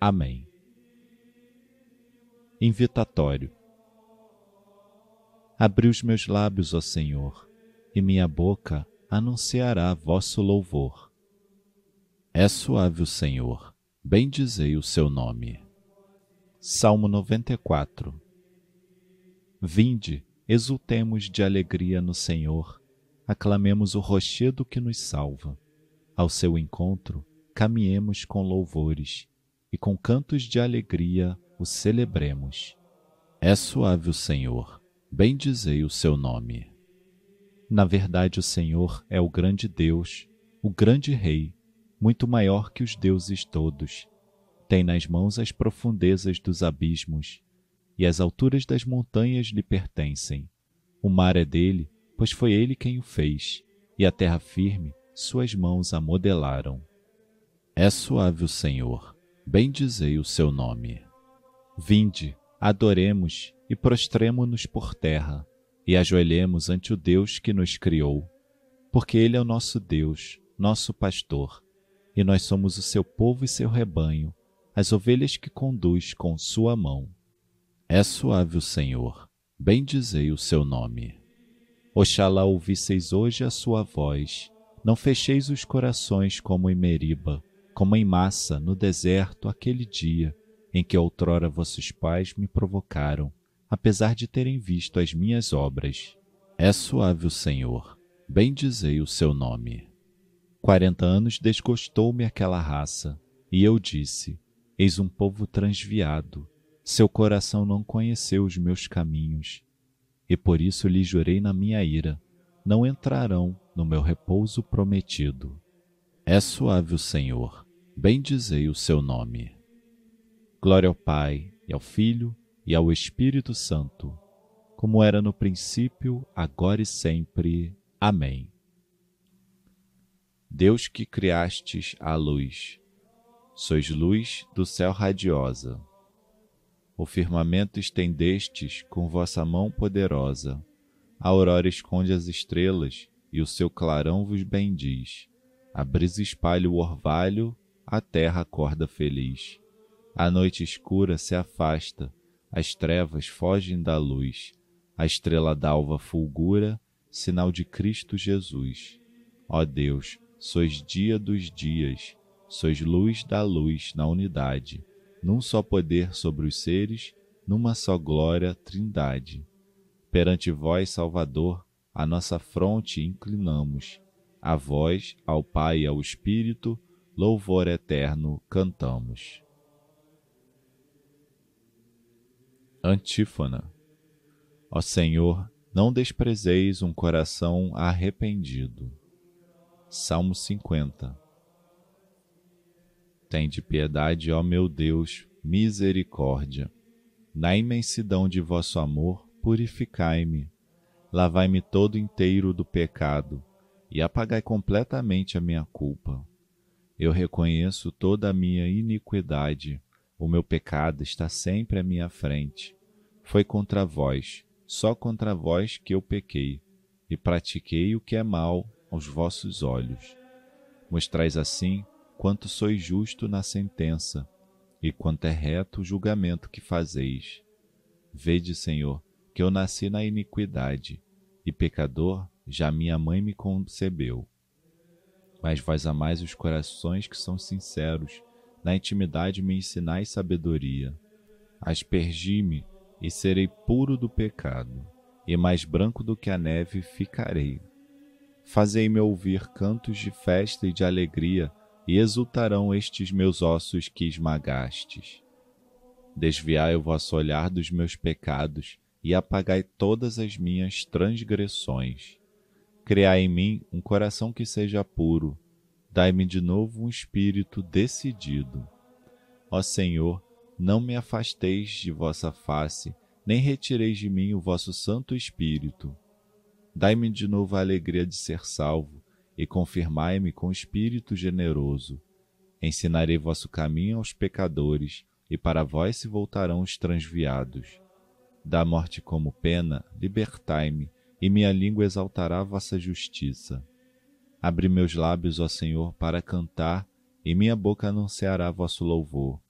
Amém. Invitatório. Abri os meus lábios, ó Senhor, e minha boca anunciará vosso louvor. É suave o Senhor, bendizei o seu nome. Salmo 94 Vinde, exultemos de alegria no Senhor, aclamemos o rochedo que nos salva. Ao seu encontro, caminhemos com louvores e com cantos de alegria o celebremos. É suave o Senhor, bendizei o seu nome. Na verdade, o Senhor é o grande Deus, o grande Rei, muito maior que os deuses todos. Tem nas mãos as profundezas dos abismos, e as alturas das montanhas lhe pertencem. O mar é dele, pois foi ele quem o fez, e a terra firme suas mãos a modelaram. É suave o Senhor, bendizei o seu nome. Vinde, adoremos e prostremo-nos por terra, e ajoelhemos ante o Deus que nos criou, porque Ele é o nosso Deus, nosso pastor, e nós somos o seu povo e seu rebanho, as ovelhas que conduz com sua mão. É suave o Senhor, bendizei o seu nome. Oxalá ouvisseis hoje a sua voz, não fecheis os corações como em Meriba, como em massa no deserto aquele dia em que outrora vossos pais me provocaram, apesar de terem visto as minhas obras. É suave o Senhor, bendizei o seu nome. Quarenta anos desgostou-me aquela raça, e eu disse: Eis um povo transviado, seu coração não conheceu os meus caminhos, e por isso lhe jurei na minha ira: não entrarão no meu repouso prometido. É suave o Senhor, bendizei o seu nome. Glória ao Pai, e ao Filho, e ao Espírito Santo, como era no princípio, agora e sempre. Amém. Deus que criastes a luz, sois luz do céu radiosa. O firmamento estendestes com vossa mão poderosa. A aurora esconde as estrelas, e o seu clarão vos bendiz. A brisa espalha o orvalho a terra acorda feliz. A noite escura se afasta, as trevas fogem da luz, a estrela d'alva fulgura, sinal de Cristo Jesus. Ó Deus, sois dia dos dias, sois luz da luz na unidade, num só poder sobre os seres, numa só glória, trindade. Perante vós, Salvador, a nossa fronte inclinamos, a vós, ao Pai e ao Espírito, louvor eterno cantamos. Antífona Ó Senhor, não desprezeis um coração arrependido. Salmo 50 Tende piedade, ó meu Deus, misericórdia. Na imensidão de vosso amor, purificai-me. Lavai-me todo inteiro do pecado e apagai completamente a minha culpa eu reconheço toda a minha iniquidade. O meu pecado está sempre à minha frente. Foi contra vós, só contra vós que eu pequei, e pratiquei o que é mal aos vossos olhos. Mostrais assim quanto sois justo na sentença, e quanto é reto o julgamento que fazeis. Vede, Senhor, que eu nasci na iniquidade, e pecador já minha mãe me concebeu mas vós amais os corações que são sinceros, na intimidade me ensinais sabedoria. Aspergi-me e serei puro do pecado, e mais branco do que a neve ficarei. Fazei-me ouvir cantos de festa e de alegria, e exultarão estes meus ossos que esmagastes. Desviai o vosso olhar dos meus pecados e apagai todas as minhas transgressões Criai em mim um coração que seja puro, dai-me de novo um espírito decidido. Ó Senhor, não me afasteis de vossa face, nem retireis de mim o vosso Santo Espírito. Dai-me de novo a alegria de ser salvo, e confirmai-me com espírito generoso. Ensinarei vosso caminho aos pecadores, e para vós se voltarão os transviados. Da morte como pena, libertai-me, e minha língua exaltará vossa justiça. Abre meus lábios, ó Senhor, para cantar, e minha boca anunciará vosso louvor.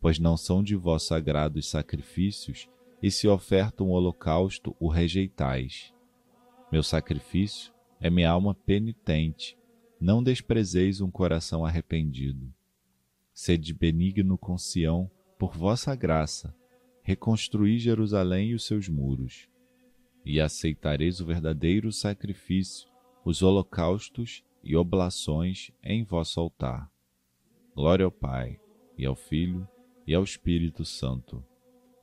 Pois não são de vosso agrado os sacrifícios, e se oferta um holocausto, o rejeitais. Meu sacrifício é minha alma penitente, não desprezeis um coração arrependido. Sede benigno com Sião, por vossa graça, reconstruí Jerusalém e os seus muros, e aceitareis o verdadeiro sacrifício, os holocaustos e oblações em vosso altar. Glória ao Pai, e ao Filho, e ao Espírito Santo,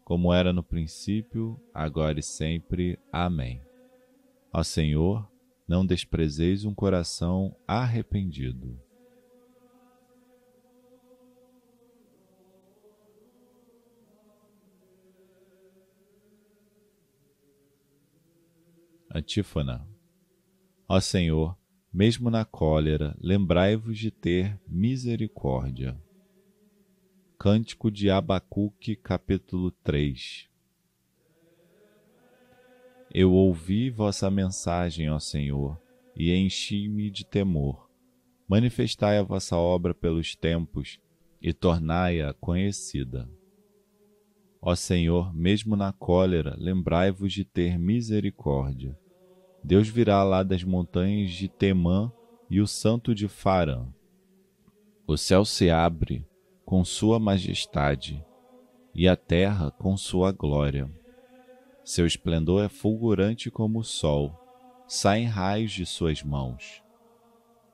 como era no princípio, agora e sempre. Amém. Ó Senhor, não desprezeis um coração arrependido. Antífona. Ó Senhor, mesmo na cólera, lembrai-vos de ter misericórdia. Cântico de Abacuque, capítulo 3 Eu ouvi vossa mensagem, ó Senhor, e enchi-me de temor. Manifestai a vossa obra pelos tempos e tornai-a conhecida. Ó Senhor, mesmo na cólera, lembrai-vos de ter misericórdia. Deus virá lá das montanhas de Temã e o santo de Farã. O céu se abre com sua majestade e a terra com sua glória. Seu esplendor é fulgurante como o sol, saem raios de suas mãos.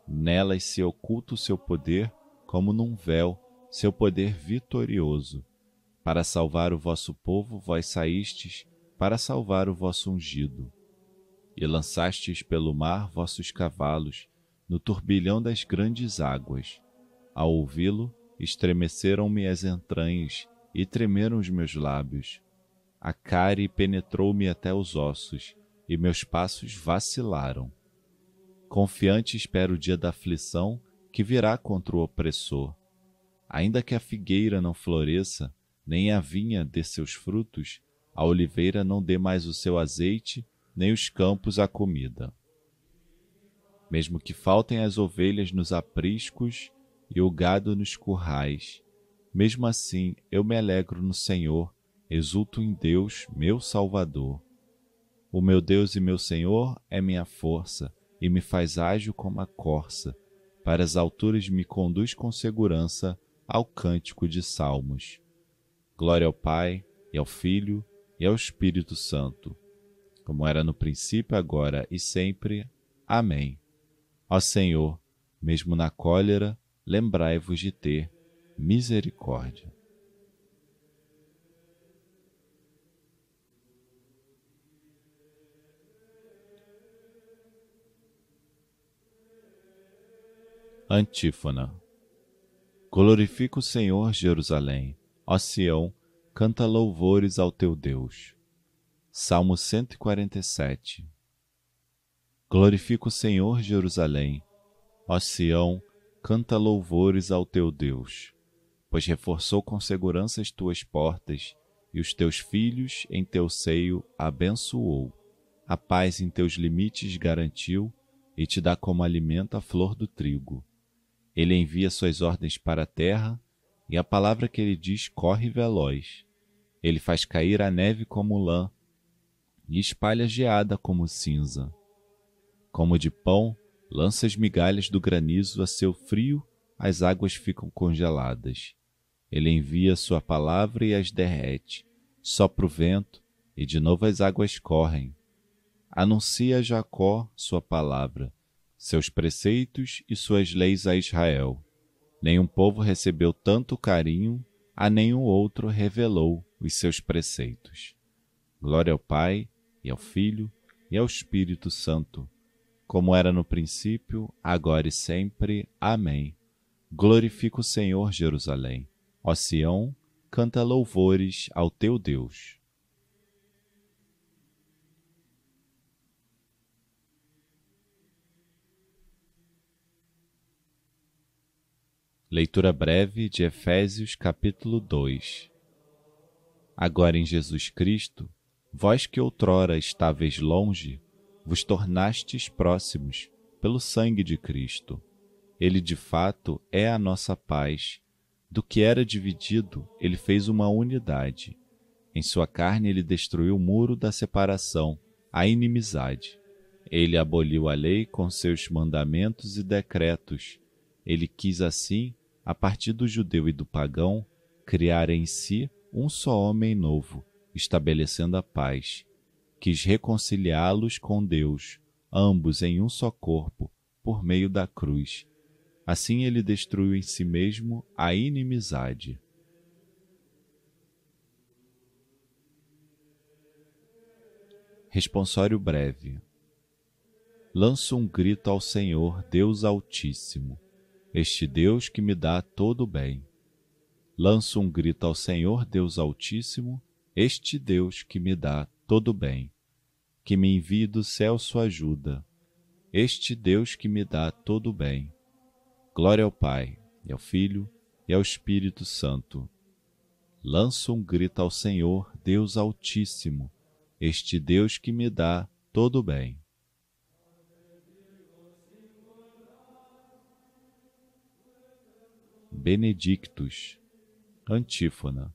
Nelas se oculta o seu poder como num véu, seu poder vitorioso. Para salvar o vosso povo, vós saístes para salvar o vosso ungido. E lançastes pelo mar vossos cavalos, no turbilhão das grandes águas. Ao ouvi-lo, estremeceram-me as entranhas e tremeram os meus lábios. A cárie penetrou-me até os ossos e meus passos vacilaram. Confiante espero o dia da aflição que virá contra o opressor. Ainda que a figueira não floresça, nem a vinha dê seus frutos, a oliveira não dê mais o seu azeite, nem os campos a comida. Mesmo que faltem as ovelhas nos apriscos e o gado nos currais. Mesmo assim, eu me alegro no Senhor, exulto em Deus, meu Salvador. O meu Deus e meu Senhor é minha força e me faz ágil como a corça. Para as alturas me conduz com segurança ao cântico de salmos. Glória ao Pai, e ao Filho, e ao Espírito Santo, como era no princípio, agora e sempre. Amém. Ó Senhor, mesmo na cólera, lembrai-vos de ter misericórdia. Antífona Glorifica o Senhor, Jerusalém. Ó Sião, canta louvores ao teu Deus. Salmo 147 Glorifica o Senhor, Jerusalém. Ó Sião, canta louvores ao teu Deus, pois reforçou com segurança as tuas portas e os teus filhos em teu seio abençoou. A paz em teus limites garantiu e te dá como alimento a flor do trigo. Ele envia suas ordens para a terra e a palavra que ele diz corre veloz. Ele faz cair a neve como lã e espalha geada como cinza. Como de pão, lança as migalhas do granizo a seu frio, as águas ficam congeladas. Ele envia sua palavra e as derrete, sopra o vento, e de novo as águas correm. Anuncia a Jacó sua palavra, seus preceitos e suas leis a Israel. Nenhum povo recebeu tanto carinho, a nenhum outro revelou os seus preceitos. Glória ao Pai, e ao Filho, e ao Espírito Santo como era no princípio, agora e sempre. Amém. Glorifica o Senhor, Jerusalém. Ó Sião, canta louvores ao teu Deus. Leitura breve de Efésios capítulo 2 Agora em Jesus Cristo, vós que outrora estáveis longe, vos tornastes próximos pelo sangue de Cristo. Ele de fato é a nossa paz. Do que era dividido, ele fez uma unidade. Em sua carne ele destruiu o muro da separação, a inimizade. Ele aboliu a lei com seus mandamentos e decretos. Ele quis assim a partir do judeu e do pagão, criar em si um só homem novo, estabelecendo a paz. Quis reconciliá-los com Deus, ambos em um só corpo, por meio da cruz. Assim ele destruiu em si mesmo a inimizade. Responsório breve. Lanço um grito ao Senhor, Deus Altíssimo este Deus que me dá todo o bem. Lanço um grito ao Senhor Deus Altíssimo, este Deus que me dá todo bem, que me envie do céu sua ajuda, este Deus que me dá todo bem. Glória ao Pai, e ao Filho, e ao Espírito Santo. Lanço um grito ao Senhor Deus Altíssimo, este Deus que me dá todo bem. Benedictus. Antífona.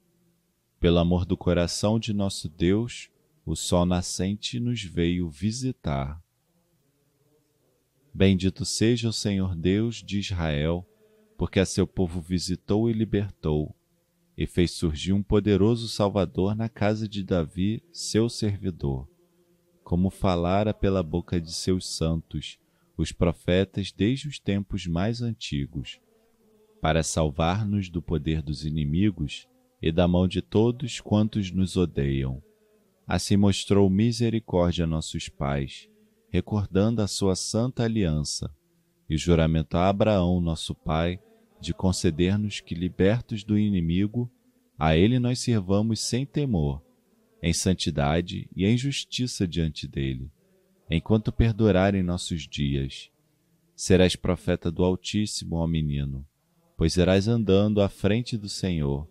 Pelo amor do coração de nosso Deus, o sol nascente nos veio visitar. Bendito seja o Senhor Deus de Israel, porque a seu povo visitou e libertou, e fez surgir um poderoso Salvador na casa de Davi, seu servidor, como falara pela boca de seus santos, os profetas desde os tempos mais antigos para salvar-nos do poder dos inimigos e da mão de todos quantos nos odeiam. Assim mostrou misericórdia a nossos pais, recordando a sua santa aliança e o juramento a Abraão, nosso pai, de conceder-nos que, libertos do inimigo, a ele nós servamos sem temor, em santidade e em justiça diante dele, enquanto perdurarem nossos dias. Serás profeta do Altíssimo, ó menino pois irás andando à frente do Senhor,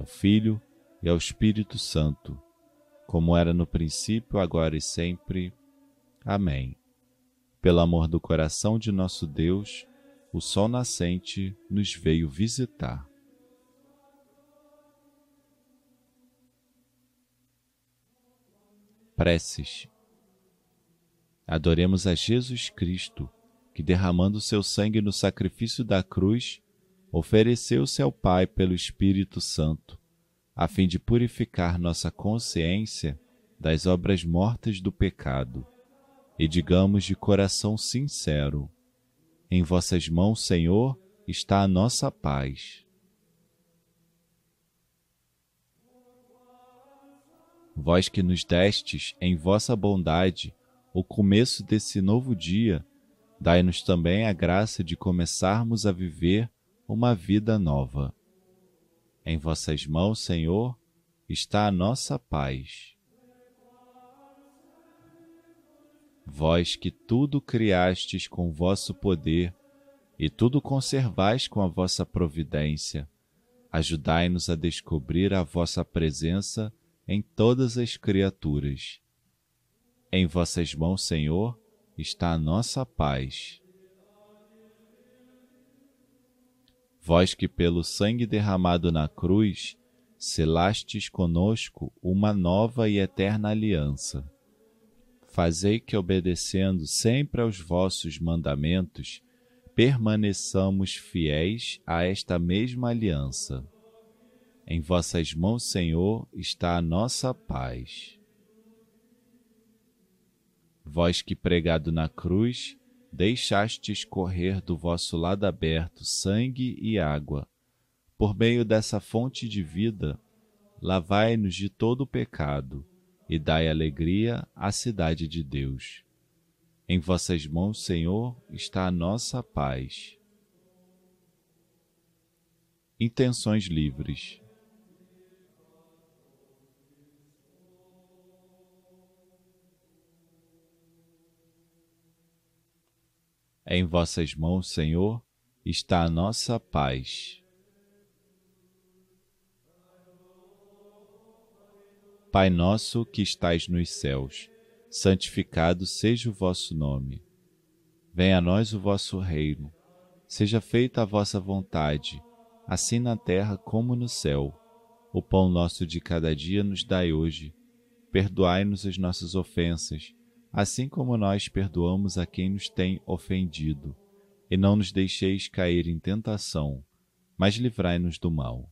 ao Filho e ao Espírito Santo, como era no princípio, agora e sempre. Amém. Pelo amor do coração de nosso Deus, o sol nascente nos veio visitar. Preces. Adoremos a Jesus Cristo que derramando seu sangue no sacrifício da cruz, ofereceu-se ao Pai pelo Espírito Santo, a fim de purificar nossa consciência das obras mortas do pecado, e digamos de coração sincero: Em vossas mãos, Senhor, está a nossa paz. Vós que nos destes em vossa bondade o começo desse novo dia, Dai-nos também a graça de começarmos a viver uma vida nova. Em vossas mãos, Senhor, está a nossa paz. Vós que tudo criastes com vosso poder e tudo conservais com a vossa providência, ajudai-nos a descobrir a vossa presença em todas as criaturas. Em vossas mãos, Senhor, está a nossa paz. Vós que pelo sangue derramado na cruz selastes conosco uma nova e eterna aliança. Fazei que, obedecendo sempre aos vossos mandamentos, permaneçamos fiéis a esta mesma aliança. Em vossas mãos, Senhor, está a nossa paz. Vós que pregado na cruz, deixastes correr do vosso lado aberto sangue e água. Por meio dessa fonte de vida, lavai-nos de todo o pecado e dai alegria à cidade de Deus. Em vossas mãos, Senhor, está a nossa paz. Intenções livres. Em vossas mãos, Senhor, está a nossa paz. Pai nosso que estais nos céus, santificado seja o vosso nome. Venha a nós o vosso reino. Seja feita a vossa vontade, assim na terra como no céu. O pão nosso de cada dia nos dai hoje. Perdoai-nos as nossas ofensas assim como nós perdoamos a quem nos tem ofendido. E não nos deixeis cair em tentação, mas livrai-nos do mal.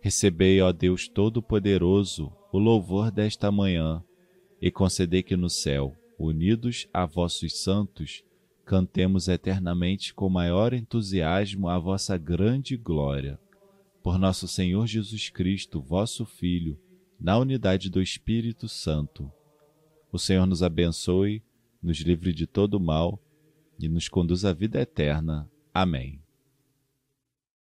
Recebei, ó Deus Todo-Poderoso, o louvor desta manhã, e concedei que no céu, unidos a vossos santos, cantemos eternamente com maior entusiasmo a vossa grande glória. Por nosso Senhor Jesus Cristo, vosso Filho, na unidade do Espírito Santo. O Senhor nos abençoe, nos livre de todo mal e nos conduz à vida eterna. Amém.